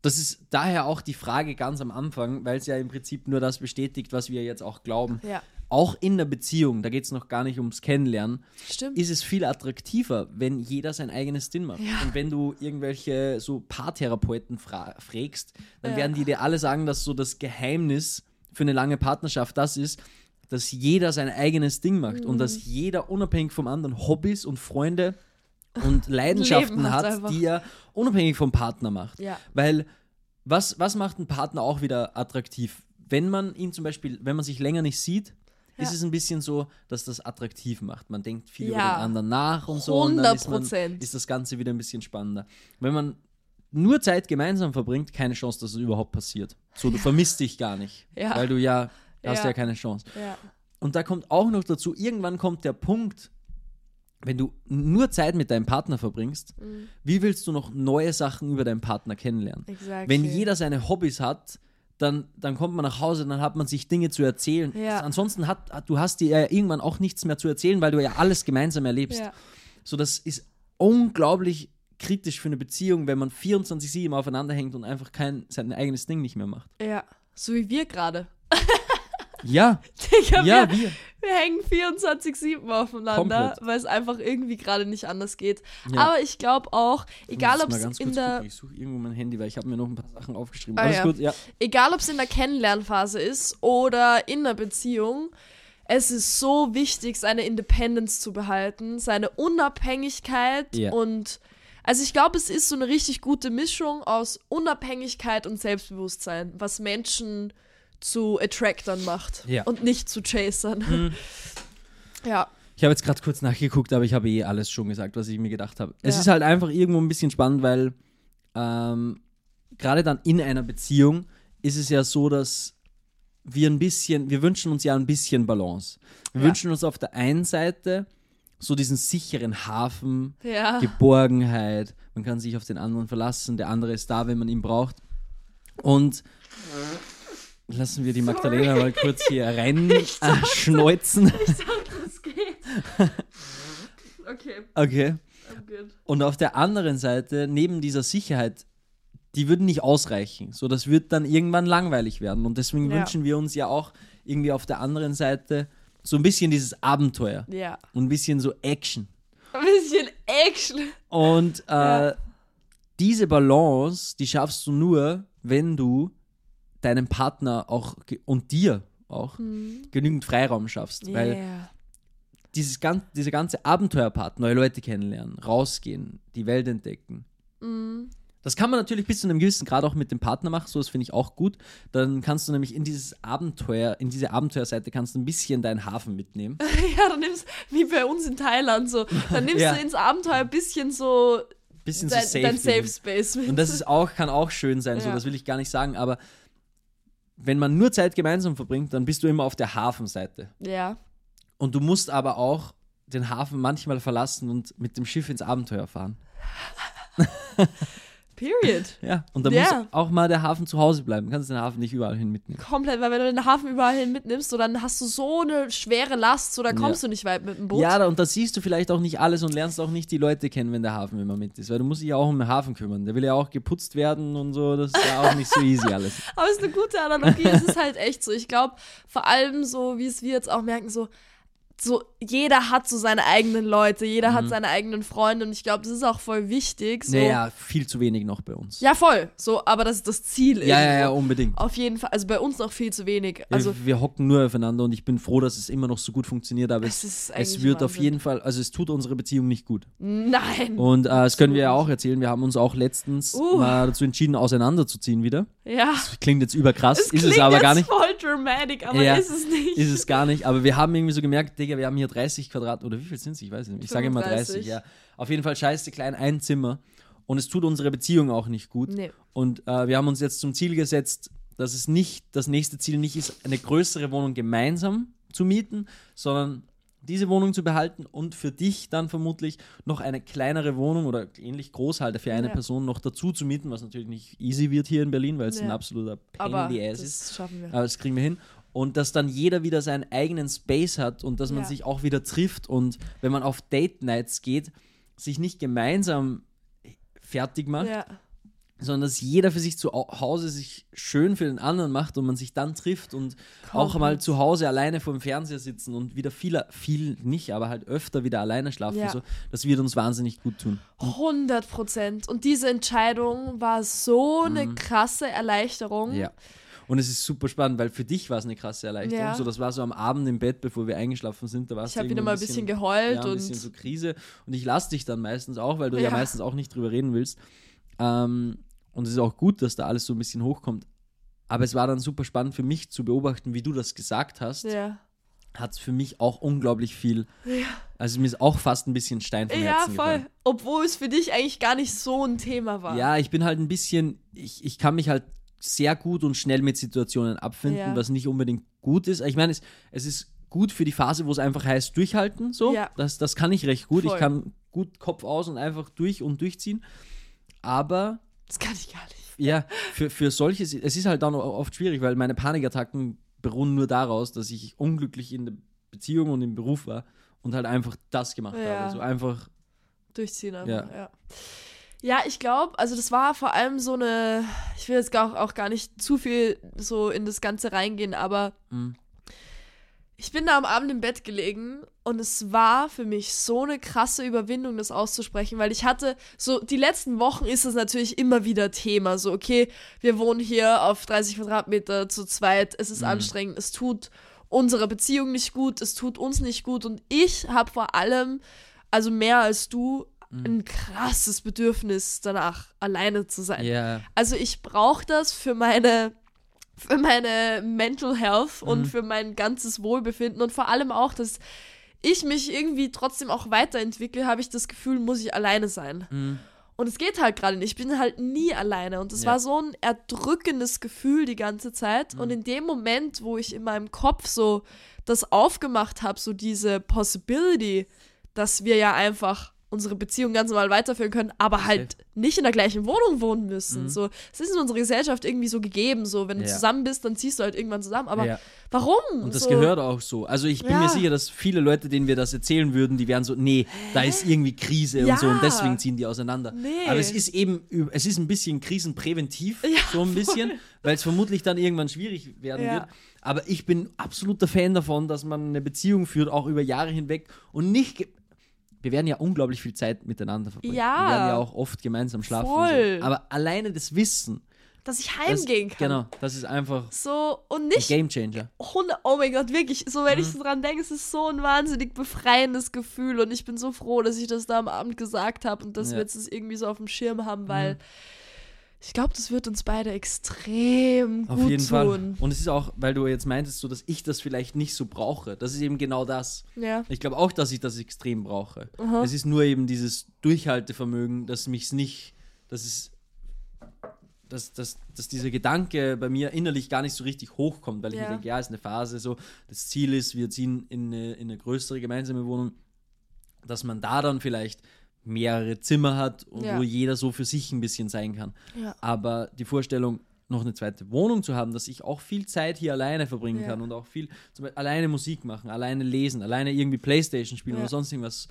das ist daher auch die Frage ganz am Anfang, weil es ja im Prinzip nur das bestätigt, was wir jetzt auch glauben. ja, Auch in der Beziehung, da geht es noch gar nicht ums Kennenlernen, stimmt. ist es viel attraktiver, wenn jeder sein eigenes Ding macht. Ja. Und wenn du irgendwelche so Paartherapeuten fra fragst, dann Ja. werden die dir alle sagen, dass so das Geheimnis für eine lange Partnerschaft das ist, dass jeder sein eigenes Ding macht und Mhm. dass jeder unabhängig vom anderen Hobbys und Freunde und Leidenschaften hat einfach. die er unabhängig vom Partner macht. Ja. Weil was, was macht einen Partner auch wieder attraktiv? Wenn man ihn zum Beispiel, wenn man sich länger nicht sieht, Ja. ist es ein bisschen so, dass das attraktiv macht. Man denkt viel über Ja. den anderen nach und so. Und dann ist, man, 100%. ist das Ganze wieder ein bisschen spannender. Wenn man nur Zeit gemeinsam verbringt, keine Chance, dass es überhaupt passiert. So, du vermisst dich gar nicht. Ja. Weil du ja, hast Ja. ja keine Chance. Ja. Und da kommt auch noch dazu, irgendwann kommt der Punkt, wenn du nur Zeit mit deinem Partner verbringst, Mhm. wie willst du noch neue Sachen über deinen Partner kennenlernen? Exactly. Wenn jeder seine Hobbys hat, dann, dann kommt man nach Hause, dann hat man sich Dinge zu erzählen. Ja. Ansonsten hat, du hast dir ja irgendwann auch nichts mehr zu erzählen, weil du ja alles gemeinsam erlebst. Ja. So, das ist unglaublich kritisch für eine Beziehung, wenn man 24-7 aufeinander hängt und einfach kein, sein eigenes Ding nicht mehr macht. ja, so wie wir gerade. Ja, Digga, ja, wir, wir. wir hängen 24-7 aufeinander, weil es einfach irgendwie gerade nicht anders geht. Ja. Aber ich glaube auch, egal ob es in kurz der gucken. Ich suche irgendwo mein Handy, weil ich habe mir noch ein paar Sachen aufgeschrieben. Ah, Alles ja. gut, ja. egal ob es in der Kennenlernphase ist oder in der Beziehung, es ist so wichtig, seine Independence zu behalten, seine Unabhängigkeit Ja. und also ich glaube, es ist so eine richtig gute Mischung aus Unabhängigkeit und Selbstbewusstsein, was Menschen zu Attractern macht Ja. und nicht zu Chasern. Ja, Ich habe jetzt gerade kurz nachgeguckt, aber ich habe eh alles schon gesagt, was ich mir gedacht habe. Es Ja. ist halt einfach irgendwo ein bisschen spannend, weil ähm, gerade dann in einer Beziehung ist es ja so, dass wir ein bisschen, wir wünschen uns ja ein bisschen Balance. Wir Ja. wünschen uns auf der einen Seite so diesen sicheren Hafen, ja. Geborgenheit, man kann sich auf den anderen verlassen, der andere ist da, wenn man ihn braucht. Und lassen wir die Magdalena mal kurz hier rein äh, schneuzen. Das geht. Okay, Okay. Und auf der anderen Seite, neben dieser Sicherheit, die würden nicht ausreichen. So, das wird dann irgendwann langweilig werden. Und deswegen Ja. wünschen wir uns ja auch irgendwie auf der anderen Seite so ein bisschen dieses Abenteuer Ja. und ein bisschen so Action. Ein bisschen Action. Und äh, Ja. diese Balance, die schaffst du nur, wenn du deinem Partner auch und dir auch genügend Freiraum schaffst. Weil Yeah. dieses gan diese ganze Abenteuerpart, neue Leute kennenlernen, rausgehen, die Welt entdecken. Mhm. Das kann man natürlich bis zu einem gewissen Grad auch mit dem Partner machen, so das finde ich auch gut. Dann kannst du nämlich in dieses Abenteuer, in diese Abenteuerseite kannst du ein bisschen deinen Hafen mitnehmen. Ja, dann nimmst wie bei uns in Thailand so. Dann nimmst Ja. du ins Abenteuer ein bisschen so Bisschen dein, so dein Safety. Safe Space mit. Und das ist auch, kann auch schön sein, so Ja. das will ich gar nicht sagen, aber wenn man nur Zeit gemeinsam verbringt, dann bist du immer auf der Hafenseite. ja, Und du musst aber auch den Hafen manchmal verlassen und mit dem Schiff ins Abenteuer fahren. Period. Ja, und da Ja. muss auch mal der Hafen zu Hause bleiben. Du kannst den Hafen nicht überall hin mitnehmen. Komplett, weil wenn du den Hafen überall hin mitnimmst, so, dann hast du so eine schwere Last, so, da kommst Ja. du nicht weit mit dem Boot. Ja, und da siehst du vielleicht auch nicht alles und lernst auch nicht die Leute kennen, wenn der Hafen immer mit ist. Weil du musst dich ja auch um den Hafen kümmern. Der will ja auch geputzt werden und so. Das ist ja auch nicht so easy alles. Aber es ist eine gute Analogie, es ist halt echt so. Ich glaube, vor allem so, wie es wir jetzt auch merken, so, so, jeder hat so seine eigenen Leute, jeder Mhm. hat seine eigenen Freunde und ich glaube, das ist auch voll wichtig. So. Naja, viel zu wenig noch bei uns. Ja, voll. So, aber das ist das Ziel. ja, ja, ja, irgendwo. unbedingt. Auf jeden Fall. Also bei uns noch viel zu wenig. Also wir, wir hocken nur aufeinander und ich bin froh, dass es immer noch so gut funktioniert, aber Es es, es, wird auf Wahnsinn. jeden Fall, also es tut unsere Beziehung nicht gut. nein. Und äh, das können wir ja auch erzählen. Wir haben uns auch letztens Uh. mal dazu entschieden, auseinanderzuziehen wieder. ja. Das klingt jetzt überkrass, Es ist es aber gar nicht. voll dramatic, aber Ja, ist es nicht. Ist es gar nicht, aber wir haben irgendwie so gemerkt, Digga, wir haben hier 30 Quadrat, oder wie viel sind es? Ich weiß nicht. Ich sage immer 30, 35. ja. Auf jeden Fall scheiße klein, ein Zimmer. Und es tut unsere Beziehung auch nicht gut. Nee. Und äh, wir haben uns jetzt zum Ziel gesetzt, dass es nicht, das nächste Ziel nicht ist, eine größere Wohnung gemeinsam zu mieten, sondern diese Wohnung zu behalten und für dich dann vermutlich noch eine kleinere Wohnung oder ähnlich groß halt für eine Ja. Person noch dazu zu mieten, was natürlich nicht easy wird hier in Berlin, weil es Ja. ein absoluter Pain Aber in the ass das ist. schaffen wir. Aber das kriegen wir hin. Und dass dann jeder wieder seinen eigenen Space hat und dass man Ja. sich auch wieder trifft und wenn man auf Date Nights geht, sich nicht gemeinsam fertig macht, Ja. sondern dass jeder für sich zu Au- Hause sich schön für den anderen macht und man sich dann trifft und auch mal zu Hause alleine vor dem Fernseher sitzen und wieder viel, viel nicht, aber halt öfter wieder alleine schlafen. Ja. So, das wird uns wahnsinnig gut tun. 100 Prozent. Und diese Entscheidung war so eine krasse Erleichterung. Mhm. Ja. Und es ist super spannend, weil für dich war es eine krasse Erleichterung. Ja. So, das war so am Abend im Bett, bevor wir eingeschlafen sind. Da warst Ich habe wieder mal ein bisschen geheult ja, ein und bisschen so Krise. Und ich lasse dich dann meistens auch, weil du ja, Ja. meistens auch nicht drüber reden willst. Ähm, und es ist auch gut, dass da alles so ein bisschen hochkommt. Aber es war dann super spannend für mich zu beobachten, wie du das gesagt hast. ja. Hat es für mich auch unglaublich viel. Also mir ist auch fast ein bisschen Stein vom Ja, Herzen voll. gefallen. Obwohl es für dich eigentlich gar nicht so ein Thema war. Ja, ich bin halt ein bisschen, ich, ich kann mich halt sehr gut und schnell mit Situationen abfinden, Ja. was nicht unbedingt gut ist. Ich meine, es, es ist gut für die Phase, wo es einfach heißt, durchhalten, so. Ja. Das, das kann ich recht gut. Voll. Ich kann gut Kopf aus und einfach durch und durchziehen. Aber Das kann ich gar nicht. ja, für, für solches, es ist halt dann oft schwierig, weil meine Panikattacken beruhen nur daraus, dass ich unglücklich in der Beziehung und im Beruf war und halt einfach das gemacht Ja. habe. So einfach, Durchziehen einfach, Ja. ja. Ja, ich glaube, also das war vor allem so eine, ich will jetzt auch, auch gar nicht zu viel so in das Ganze reingehen, aber mh, ich bin da am Abend im Bett gelegen und es war für mich so eine krasse Überwindung, das auszusprechen, weil ich hatte, so die letzten Wochen ist es natürlich immer wieder Thema, so okay, wir wohnen hier auf 30 Quadratmeter zu zweit, es ist anstrengend, es tut unserer Beziehung nicht gut, es tut uns nicht gut und ich habe vor allem, also mehr als du, ein krasses Bedürfnis danach, alleine zu sein. ja, Also ich brauche das für meine für meine Mental Health und für mein ganzes Wohlbefinden und vor allem auch, dass ich mich irgendwie trotzdem auch weiterentwickle, habe ich das Gefühl, muss ich alleine sein. mh, Und es geht halt gerade nicht. Ich bin halt nie alleine. Und es Ja. war so ein erdrückendes Gefühl die ganze Zeit. Und in dem Moment, wo ich in meinem Kopf so das aufgemacht habe, so diese Possibility, dass wir ja einfach unsere Beziehung ganz normal weiterführen können, aber halt nicht in der gleichen Wohnung wohnen müssen. So, es ist in unserer Gesellschaft irgendwie so gegeben. So, wenn du Mhm. Ja. zusammen bist, dann ziehst du halt irgendwann zusammen. Aber ja. warum? Und das so, gehört auch so. Also ich bin Ja. mir sicher, dass viele Leute, denen wir das erzählen würden, die wären so, nee, da ist irgendwie Krise und so und deswegen ziehen die auseinander. Nee. Aber es ist eben, es ist ein bisschen krisenpräventiv, so ein bisschen, weil es vermutlich dann irgendwann schwierig werden wird. Aber ich bin absoluter Fan davon, dass man eine Beziehung führt, auch über Jahre hinweg und nicht. Wir werden ja unglaublich viel Zeit miteinander verbringen. Ja. Wir werden ja auch oft gemeinsam schlafen. Voll. so. Aber alleine das Wissen, Dass ich das, heimgehen kann. genau, das ist einfach So, und ein nicht Game Changer. 100, oh mein Gott, wirklich, so wenn ich Mhm. so dran denke, es ist so ein wahnsinnig befreiendes Gefühl und ich bin so froh, dass ich das da am Abend gesagt habe und dass Ja. Mhm. wir jetzt das irgendwie so auf dem Schirm haben, weil ich glaube, das wird uns beide extrem Auf gut jeden tun. Fall. Und es ist auch, weil du jetzt meintest, so, dass ich das vielleicht nicht so brauche. Das ist eben genau das. Ja. Ich glaube auch, dass ich das extrem brauche. Aha. Es ist nur eben dieses Durchhaltevermögen, dass mich's nicht, dass es, dass, dass, dass dieser Gedanke bei mir innerlich gar nicht so richtig hochkommt, weil ich Ja. mir denke, ja, ist eine Phase, so, das Ziel ist, wir ziehen in eine, in eine größere gemeinsame Wohnung. dass man da dann vielleicht mehrere Zimmer hat, und Ja. wo jeder so für sich ein bisschen sein kann. Ja. Aber die Vorstellung, noch eine zweite Wohnung zu haben, dass ich auch viel Zeit hier alleine verbringen Ja. kann und auch viel zum Beispiel alleine Musik machen, alleine lesen, alleine irgendwie Playstation spielen oder sonst irgendwas,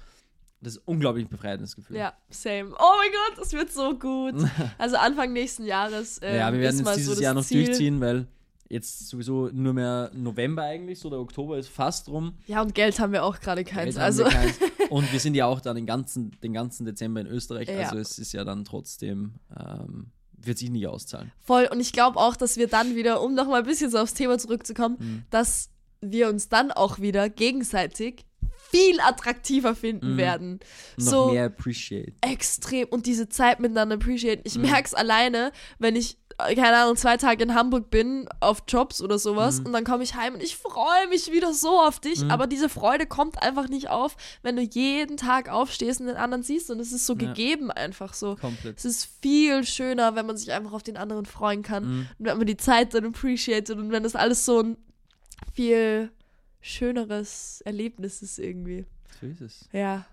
das ist ein unglaublich befreiendes Gefühl. Ja, same. Oh mein Gott, das wird so gut. Also Anfang nächsten Jahres. Ähm, Ja, wir werden ist mal jetzt dieses so Jahr noch Ziel. durchziehen, weil jetzt sowieso nur mehr November eigentlich, so der Oktober ist fast rum. Ja, und Geld haben wir auch gerade keins. Geld Also, keins. Und wir sind ja auch dann den ganzen, den ganzen Dezember in Österreich, Ja. also es ist ja dann trotzdem, ähm, wird sich nicht auszahlen. voll. Und ich glaube auch, dass wir dann wieder, um nochmal ein bisschen so aufs Thema zurückzukommen, Mhm. dass wir uns dann auch wieder gegenseitig viel attraktiver finden Mhm. werden. Noch so mehr appreciate. extrem und diese Zeit miteinander appreciaten. Ich Mhm. merke es alleine, wenn ich, keine Ahnung, zwei Tage in Hamburg bin, auf Jobs oder sowas, Mhm. und dann komme ich heim und ich freue mich wieder so auf dich, Mhm. aber diese Freude kommt einfach nicht auf, wenn du jeden Tag aufstehst und den anderen siehst und es ist so Ja. gegeben einfach so. Komplett. Es ist viel schöner, wenn man sich einfach auf den anderen freuen kann Mhm. und wenn man die Zeit dann appreciated und wenn das alles so ein viel schöneres Erlebnis ist irgendwie. So ist es. Ja.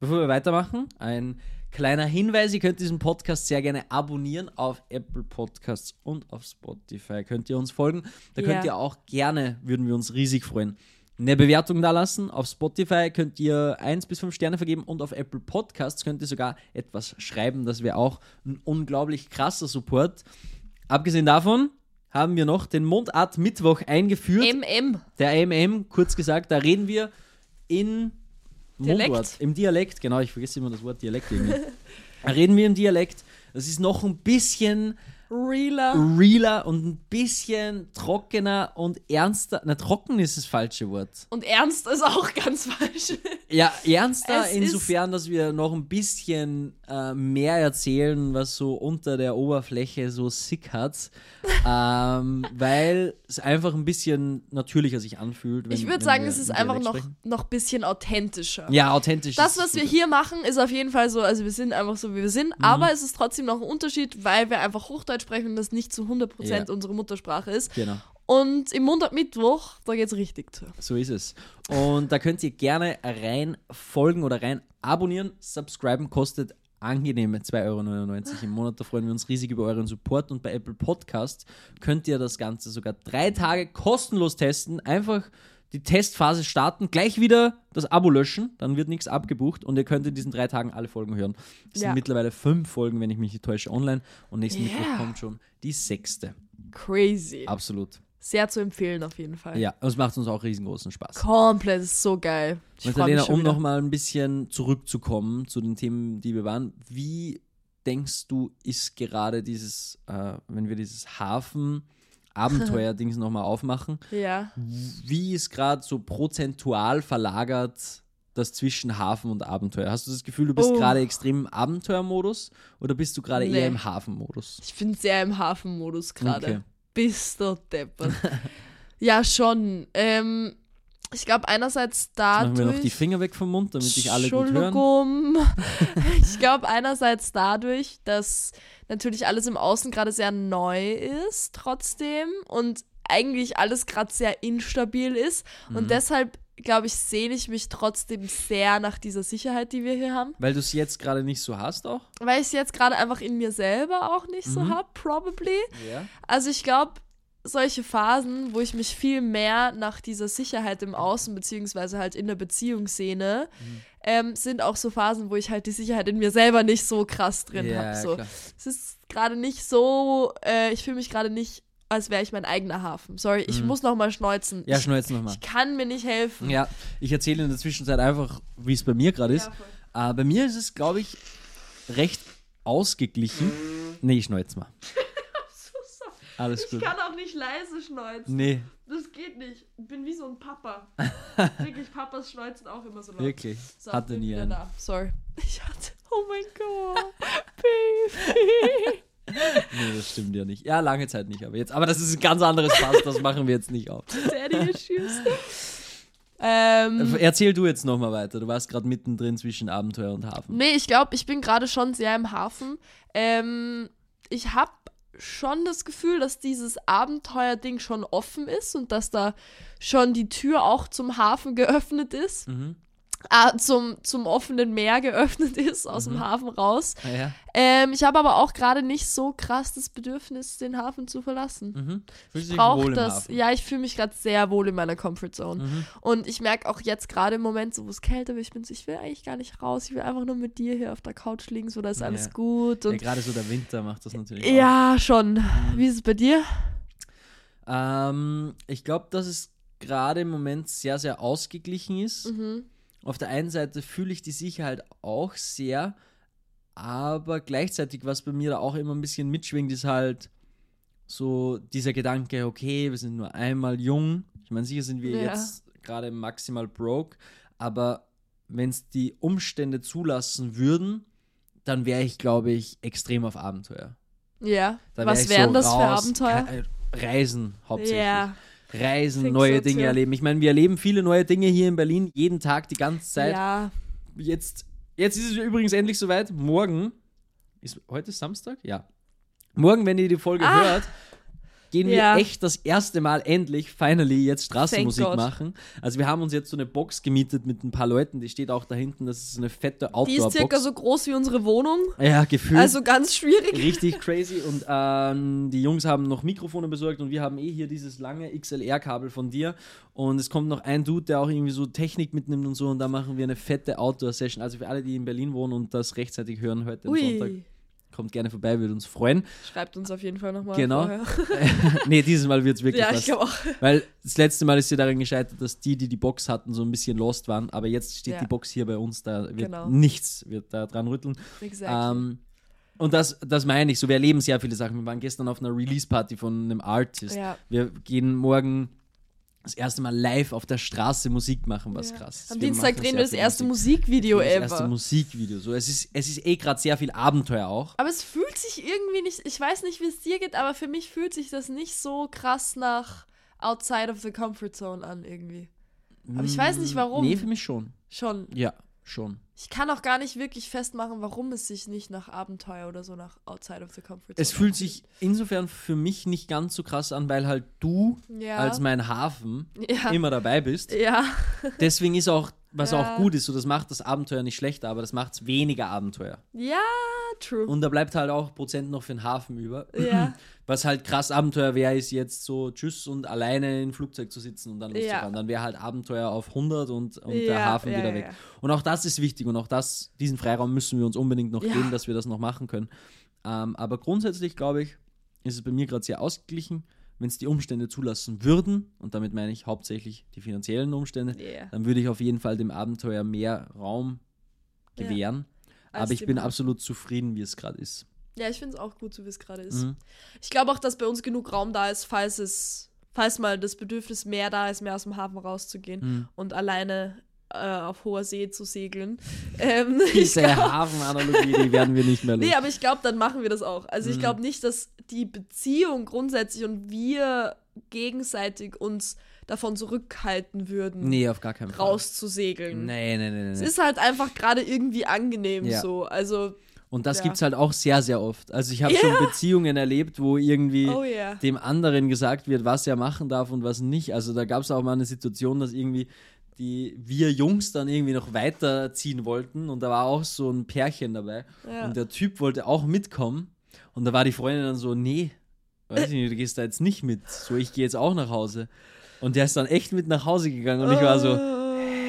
Bevor wir weitermachen, ein kleiner Hinweis, ihr könnt diesen Podcast sehr gerne abonnieren auf Apple Podcasts und auf Spotify. Könnt ihr uns folgen. Da könnt Ja. ihr auch gerne, würden wir uns riesig freuen, eine Bewertung da lassen. Auf Spotify könnt ihr 1 bis 5 Sterne vergeben und auf Apple Podcasts könnt ihr sogar etwas schreiben. Das wäre auch ein unglaublich krasser Support. Abgesehen davon haben wir noch den Mundart Mittwoch eingeführt. MM. Der AMM, kurz gesagt, da reden wir in Dialekt. Mundart, im Dialekt, genau, ich vergesse immer das Wort Dialekt irgendwie. reden wir im Dialekt. Das ist noch ein bisschen Realer. realer und ein bisschen trockener und ernster. Na, trocken ist das falsche Wort. Und ernst ist auch ganz falsch. Ja, ernster Es insofern, dass wir noch ein bisschen äh, mehr erzählen, was so unter der Oberfläche so sick hat. ähm, weil es einfach ein bisschen natürlicher sich anfühlt. Wenn, ich würde sagen, es ist einfach noch, ein bisschen authentischer. Ja, authentisch. Das, was wir hier machen, ist auf jeden Fall so, also wir sind einfach so, wie wir sind, Mhm. aber es ist trotzdem noch ein Unterschied, weil wir einfach Hochdeutsch sprechen und das nicht zu 100% Ja. unsere Muttersprache ist. Genau. Und im Montag, Mittwoch, da geht's richtig zu. So ist es. Und da könnt ihr gerne rein folgen oder rein abonnieren. Subscriben kostet angenehme 2,99 Euro im Monat. Da freuen wir uns riesig über euren Support. Und bei Apple Podcast könnt ihr das Ganze sogar drei Tage kostenlos testen. Einfach die Testphase starten, gleich wieder das Abo löschen, dann wird nichts abgebucht und ihr könnt in diesen drei Tagen alle Folgen hören. Es Ja. sind mittlerweile fünf Folgen, wenn ich mich nicht täusche, online. Und nächsten Yeah. Mittwoch kommt schon die sechste. Crazy. Absolut. Sehr zu empfehlen auf jeden Fall. Ja, und es macht uns auch riesengroßen Spaß. Komplett, ist so geil. Ich Magdalena, um nochmal ein bisschen zurückzukommen zu den Themen, die wir waren. Wie denkst du, ist gerade dieses, äh, wenn wir dieses Hafen-Abenteuer-Dings nochmal aufmachen, Ja. wie ist gerade so prozentual verlagert das zwischen Hafen und Abenteuer? Hast du das Gefühl, du bist Oh. gerade extrem im Abenteuermodus oder bist du gerade Nee. eher im Hafenmodus? Ich bin sehr im Hafenmodus gerade. Okay. Bist du deppert. ja, schon. Ähm, ich glaube, einerseits Jetzt machen wir dadurch. noch die Finger weg vom Mund, damit dich alle gut hören. Ich glaube, einerseits dadurch, dass natürlich alles im Außen gerade sehr neu ist, trotzdem. Und eigentlich alles gerade sehr instabil ist. Mhm. Und deshalb, glaube ich, sehne ich mich trotzdem sehr nach dieser Sicherheit, die wir hier haben. Weil du es jetzt gerade nicht so hast auch? Weil ich es jetzt gerade einfach in mir selber auch nicht so Mhm. habe, probably. Ja. Also ich glaube, solche Phasen, wo ich mich viel mehr nach dieser Sicherheit im Außen beziehungsweise halt in der Beziehung sehne, Mhm. ähm, sind auch so Phasen, wo ich halt die Sicherheit in mir selber nicht so krass drin ja, habe. So. klar. Es ist gerade nicht so, äh, ich fühle mich gerade nicht, als wäre ich mein eigener Hafen. Sorry, ich Mhm. muss noch mal schneuzen. Ja, jetzt nochmal. ich kann mir nicht helfen. Ja, ich erzähle in der Zwischenzeit einfach, wie es bei mir gerade ist. Ja. Äh, bei mir ist es, glaube ich, recht ausgeglichen. Nee, ich schneuze mal. Alles Ich gut. kann auch nicht leise schneuzen. Nee, Das geht nicht. Ich bin wie so ein Papa. Wirklich, Papas schneuzen auch immer so laut. wirklich. So, Hatte nie einen. da. Sorry. Ich hatte. Oh mein Gott. Baby. Nee, das stimmt ja nicht. Ja, lange Zeit nicht, aber jetzt. Aber das ist ein ganz anderes Fass, das machen wir jetzt nicht auf. Daddy Issues. ähm, Erzähl du jetzt nochmal weiter. Du warst gerade mittendrin zwischen Abenteuer und Hafen. nee, ich glaube, ich bin gerade schon sehr im Hafen. Ähm, ich habe schon das Gefühl, dass dieses Abenteuerding schon offen ist und dass da schon die Tür auch zum Hafen geöffnet ist. Mhm. Äh, zum, zum offenen Meer geöffnet ist, aus Mhm. dem Hafen raus. Ah, ja. Ähm, ich habe aber auch gerade nicht so krass das Bedürfnis, den Hafen zu verlassen. Mhm. Fühlst dich Brauche das. Ja, ich fühle mich gerade sehr wohl in meiner Comfortzone. Mhm. Und ich merke auch jetzt gerade im Moment, so wo es kälter wird, ich bin so, ich will eigentlich gar nicht raus. Ich will einfach nur mit dir hier auf der Couch liegen, so da ist Ja. alles gut. Ja, Und gerade so der Winter macht das natürlich auch. ja, schon. Wie ist es bei dir? Ähm, ich glaube, dass es gerade im Moment sehr, sehr ausgeglichen ist. Mhm. Auf der einen Seite fühle ich die Sicherheit auch sehr, aber gleichzeitig, was bei mir da auch immer ein bisschen mitschwingt, ist halt so dieser Gedanke, okay, wir sind nur einmal jung. Ich meine, sicher sind wir Ja. jetzt gerade maximal broke, aber wenn es die Umstände zulassen würden, dann wäre ich, glaube ich, extrem auf Abenteuer. Ja. Was wären so das für raus, Abenteuer? ke- Reisen hauptsächlich. Ja. Reisen, Think neue so Dinge too. erleben. Ich meine, wir erleben viele neue Dinge hier in Berlin, jeden Tag, die ganze Zeit. Ja. Jetzt, jetzt ist es übrigens endlich soweit. Morgen, ist heute Samstag? Ja. Morgen, wenn ihr die Folge Ah. hört, gehen wir Ja. echt das erste Mal endlich, finally, jetzt Straßenmusik machen. Also wir haben uns jetzt so eine Box gemietet mit ein paar Leuten, die steht auch da hinten, das ist so eine fette Die ist circa Outdoor-Box. so groß wie unsere Wohnung. ja, gefühlt. Also ganz schwierig. Richtig crazy und ähm, die Jungs haben noch Mikrofone besorgt und wir haben eh hier dieses lange XLR-Kabel von dir und es kommt noch ein Dude, der auch irgendwie so Technik mitnimmt und so und da machen wir eine fette Outdoor-Session. Also für alle, die in Berlin wohnen und das rechtzeitig hören heute am Sonntag, Ui. Kommt gerne vorbei, würde uns freuen. Schreibt uns auf jeden Fall nochmal Genau. nee, dieses Mal wird es wirklich Ja, was. ich auch. Weil das letzte Mal ist ja daran gescheitert, dass die, die die Box hatten, so ein bisschen lost waren, aber jetzt steht Ja. die Box hier bei uns, da wird Genau. nichts wird da dran rütteln. Exactly. Ähm, und das, das meine ich so. Wir erleben sehr viele Sachen. Wir waren gestern auf einer Release-Party von einem Artist. Ja. Wir gehen morgen das erste Mal live auf der Straße Musik machen, was Ja. krass ist. Am Wir Dienstag drehen wir das erste Musik. Musikvideo Das ever. erste Musikvideo. So, es, ist, es ist eh gerade sehr viel Abenteuer auch. Aber es fühlt sich irgendwie nicht, ich weiß nicht, wie es dir geht, aber für mich fühlt sich das nicht so krass nach outside of the comfort zone an irgendwie. Aber ich weiß nicht warum. Nee, für mich schon. Schon. Ja, schon. Ich kann auch gar nicht wirklich festmachen, warum es sich nicht nach Abenteuer oder so nach outside of the comfort zone Es fühlt sich insofern für mich nicht ganz so krass an, weil halt du ja. als mein Hafen ja. immer dabei bist. ja. Deswegen ist auch, was Ja. auch gut ist, so das macht das Abenteuer nicht schlechter, aber das macht es weniger Abenteuer. Ja, true. Und da bleibt halt auch Prozent noch für den Hafen über. Ja. Was halt krass Abenteuer wäre, ist jetzt so tschüss und alleine im Flugzeug zu sitzen und dann Ja. loszufahren. Dann wäre halt Abenteuer auf 100 und, und der Ja, Hafen ja, wieder ja, weg. ja. Und auch das ist wichtig und auch das, diesen Freiraum müssen wir uns unbedingt noch Ja. geben, dass wir das noch machen können. Ähm, aber grundsätzlich, glaube ich, ist es bei mir gerade sehr ausgeglichen. Wenn es die Umstände zulassen würden, und damit meine ich hauptsächlich die finanziellen Umstände, Yeah. dann würde ich auf jeden Fall dem Abenteuer mehr Raum Ja. gewähren. Als Aber ich bin Hafen. absolut zufrieden, wie es gerade ist. Ja, ich finde es auch gut, so wie es gerade ist. Mhm. Ich glaube auch, dass bei uns genug Raum da ist, falls es, falls mal das Bedürfnis mehr da ist, mehr aus dem Hafen rauszugehen Mhm. und alleine auf hoher See zu segeln. Ähm, Diese glaub, Hafenanalogie, die werden wir nicht mehr los. nee, aber ich glaube, dann machen wir das auch. Also ich Mhm. glaube nicht, dass die Beziehung grundsätzlich und wir gegenseitig uns davon zurückhalten würden, nee, auf gar keinen Fall. rauszusegeln. Nee, nee, nee, nee. Es ist halt einfach gerade irgendwie angenehm Ja. so. Also, Und das ja. gibt's halt auch sehr, sehr oft. Also ich habe Ja. schon Beziehungen erlebt, wo irgendwie oh ja. dem anderen gesagt wird, was er machen darf und was nicht. Also da gab es auch mal eine Situation, dass irgendwie die wir Jungs dann irgendwie noch weiterziehen wollten und da war auch so ein Pärchen dabei Ja. und der Typ wollte auch mitkommen und da war die Freundin dann so, nee, weiß ich nicht, du gehst da jetzt nicht mit, so ich gehe jetzt auch nach Hause. Und der ist dann echt mit nach Hause gegangen und ich war so,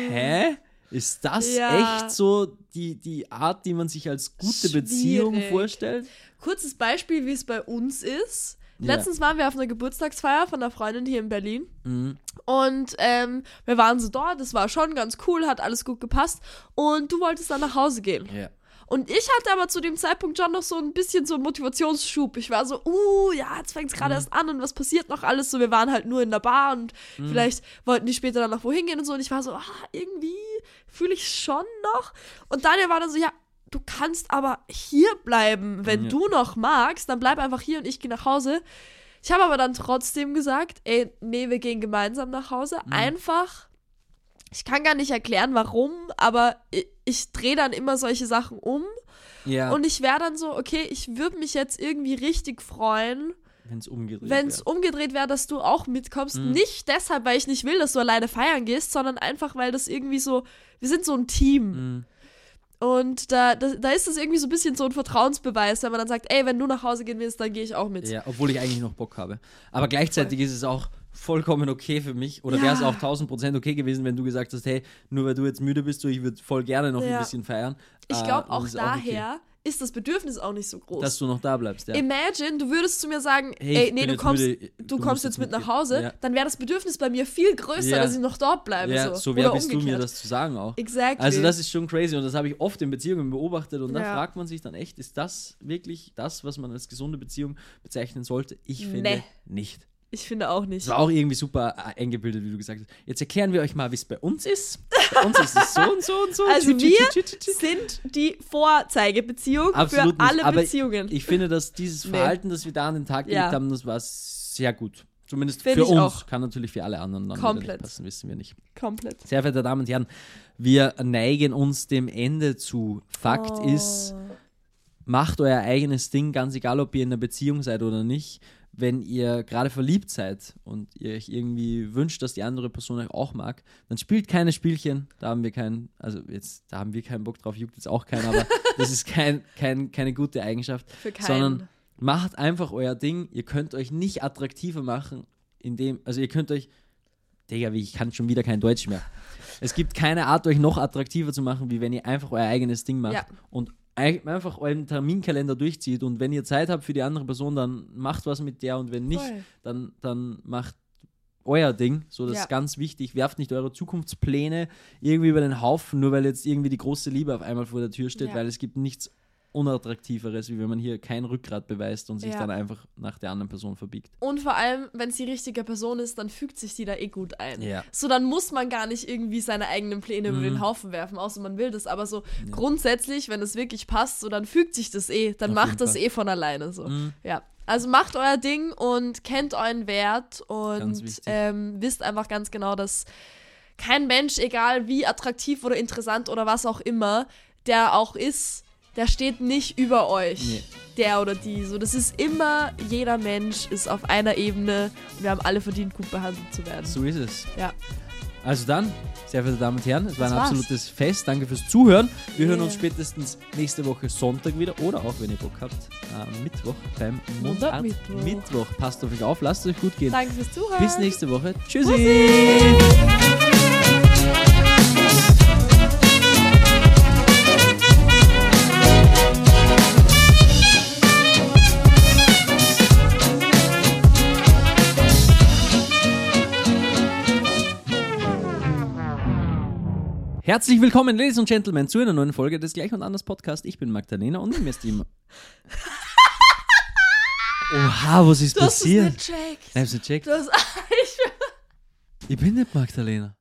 hä? Ist das Ja. echt so die, die Art, die man sich als gute Beziehung Schwierig. vorstellt? Kurzes Beispiel, wie es bei uns ist. Ja. Letztens waren wir auf einer Geburtstagsfeier von einer Freundin hier in Berlin. Mhm. Und ähm, wir waren so dort, das war schon ganz cool, hat alles gut gepasst. Und du wolltest dann nach Hause gehen. Ja. Und ich hatte aber zu dem Zeitpunkt schon noch so ein bisschen so einen Motivationsschub. Ich war so, uh, ja, jetzt fängt es gerade Mhm. erst an und was passiert noch alles? So, wir waren halt nur in der Bar und Mhm. vielleicht wollten die später dann noch wohin gehen und so. Und ich war so, ah, irgendwie fühle ich schon noch. Und Daniel war dann so, ja, du kannst aber hier bleiben. Wenn Ja. du noch magst, dann bleib einfach hier und ich gehe nach Hause. Ich habe aber dann trotzdem gesagt, ey, nee, wir gehen gemeinsam nach Hause. Mhm. Einfach, ich kann gar nicht erklären, warum, aber ich, ich drehe dann immer solche Sachen um. Ja, Und ich wäre dann so, okay, ich würde mich jetzt irgendwie richtig freuen, Wenn es umgedreht wenn es wäre. umgedreht wäre, dass du auch mitkommst. Mhm. Nicht deshalb, weil ich nicht will, dass du alleine feiern gehst, sondern einfach, weil das irgendwie so, wir sind so ein Team. Mhm. Und da, da, da ist es irgendwie so ein bisschen so ein Vertrauensbeweis, wenn man dann sagt, ey, wenn du nach Hause gehen willst, dann gehe ich auch mit. Ja, obwohl ich eigentlich noch Bock habe. Aber gleichzeitig ist es auch vollkommen okay für mich. Oder Ja. wäre es auch 1000 Prozent okay gewesen, wenn du gesagt hast, hey, nur weil du jetzt müde bist, du, ich würde voll gerne noch Ja. ein bisschen feiern. Ich Äh, glaube dann auch ist es okay, daher ist das Bedürfnis auch nicht so groß. dass du noch da bleibst. Ja. Imagine, du würdest zu mir sagen, Hey, ey, nee, du kommst, müde, du kommst jetzt mit nach. Hause, Ja. dann wäre das Bedürfnis bei mir viel größer, Ja. dass ich noch dort bleibe. Ja, so, so wer Oder bist du mir, umgekehrt. das zu sagen auch. Exactly. Also das ist schon crazy und das habe ich oft in Beziehungen beobachtet und da fragt man sich dann echt, ist das wirklich das, was man als gesunde Beziehung bezeichnen sollte? Ich finde Nee. nicht. ich finde auch nicht. Es war auch irgendwie super eingebildet, wie du gesagt hast. Jetzt erklären wir euch mal, wie es bei uns ist. Uns ist es so und so und so. Also wir sind die Vorzeigebeziehung Absolut für alle nicht. Beziehungen. Ich finde, dass dieses Nee. Verhalten, das wir da an den Tag gelegt Ja. haben, das war sehr gut. Zumindest Finde für uns. auch. Kann natürlich für alle anderen dann Komplett. nicht passen, wissen wir nicht. Komplett. Sehr verehrte Damen und Herren, wir neigen uns dem Ende zu. Fakt Oh. ist, macht euer eigenes Ding, ganz egal, ob ihr in einer Beziehung seid oder nicht. Wenn ihr gerade verliebt seid und ihr euch irgendwie wünscht, dass die andere Person euch auch mag, dann spielt keine Spielchen. Da haben wir keinen, also jetzt, da haben wir keinen Bock drauf, juckt jetzt auch keinen, aber das ist kein, kein, keine gute Eigenschaft. Für keinen. Sondern macht einfach euer Ding. Ihr könnt euch nicht attraktiver machen, indem, also ihr könnt euch, Digga, wie ich kann schon wieder kein Deutsch mehr. Es gibt keine Art, euch noch attraktiver zu machen, wie wenn ihr einfach euer eigenes Ding macht Ja. und einfach euren Terminkalender durchzieht. Und wenn ihr Zeit habt für die andere Person, dann macht was mit der und wenn nicht, Voll. dann, dann macht euer Ding. So, das Ja. ist ganz wichtig. Werft nicht eure Zukunftspläne irgendwie über den Haufen, nur weil jetzt irgendwie die große Liebe auf einmal vor der Tür steht, Ja. weil es gibt nichts Unattraktiveres, wie wenn man hier kein Rückgrat beweist und sich Ja. dann einfach nach der anderen Person verbiegt. Und vor allem, wenn es die richtige Person ist, dann fügt sich die da eh gut ein. Ja. So, dann muss man gar nicht irgendwie seine eigenen Pläne über Mhm. den Haufen werfen, außer man will das. Aber so grundsätzlich, wenn es wirklich passt, so dann fügt sich das eh. Dann Auf macht das Fall. eh von alleine so. Mhm. Ja. Also macht euer Ding und kennt euren Wert und ähm, wisst einfach ganz genau, dass kein Mensch, egal wie attraktiv oder interessant oder was auch immer, der auch ist, der steht nicht über euch. Nee. Der oder die. So, das ist immer, jeder Mensch ist auf einer Ebene und wir haben alle verdient, gut behandelt zu werden. So ist es. Ja. Also dann, sehr verehrte Damen und Herren, es war Das ein war's. absolutes Fest. Danke fürs Zuhören. Wir hören Yeah. uns spätestens nächste Woche Sonntag wieder oder auch, wenn ihr Bock habt, am Mittwoch beim Mundart Mittwoch. Mittwoch. Passt auf euch auf, lasst es euch gut gehen. Danke fürs Zuhören. Bis nächste Woche. Tschüssi. Herzlich willkommen, Ladies und Gentlemen, zu einer neuen Folge des Gleich und Anders Podcast. Ich bin Magdalena und mir ist die. Oha, was ist Du hast es passiert? nicht checkt. Ich hab's nicht gecheckt. Du hast, ich Ich bin nicht Magdalena.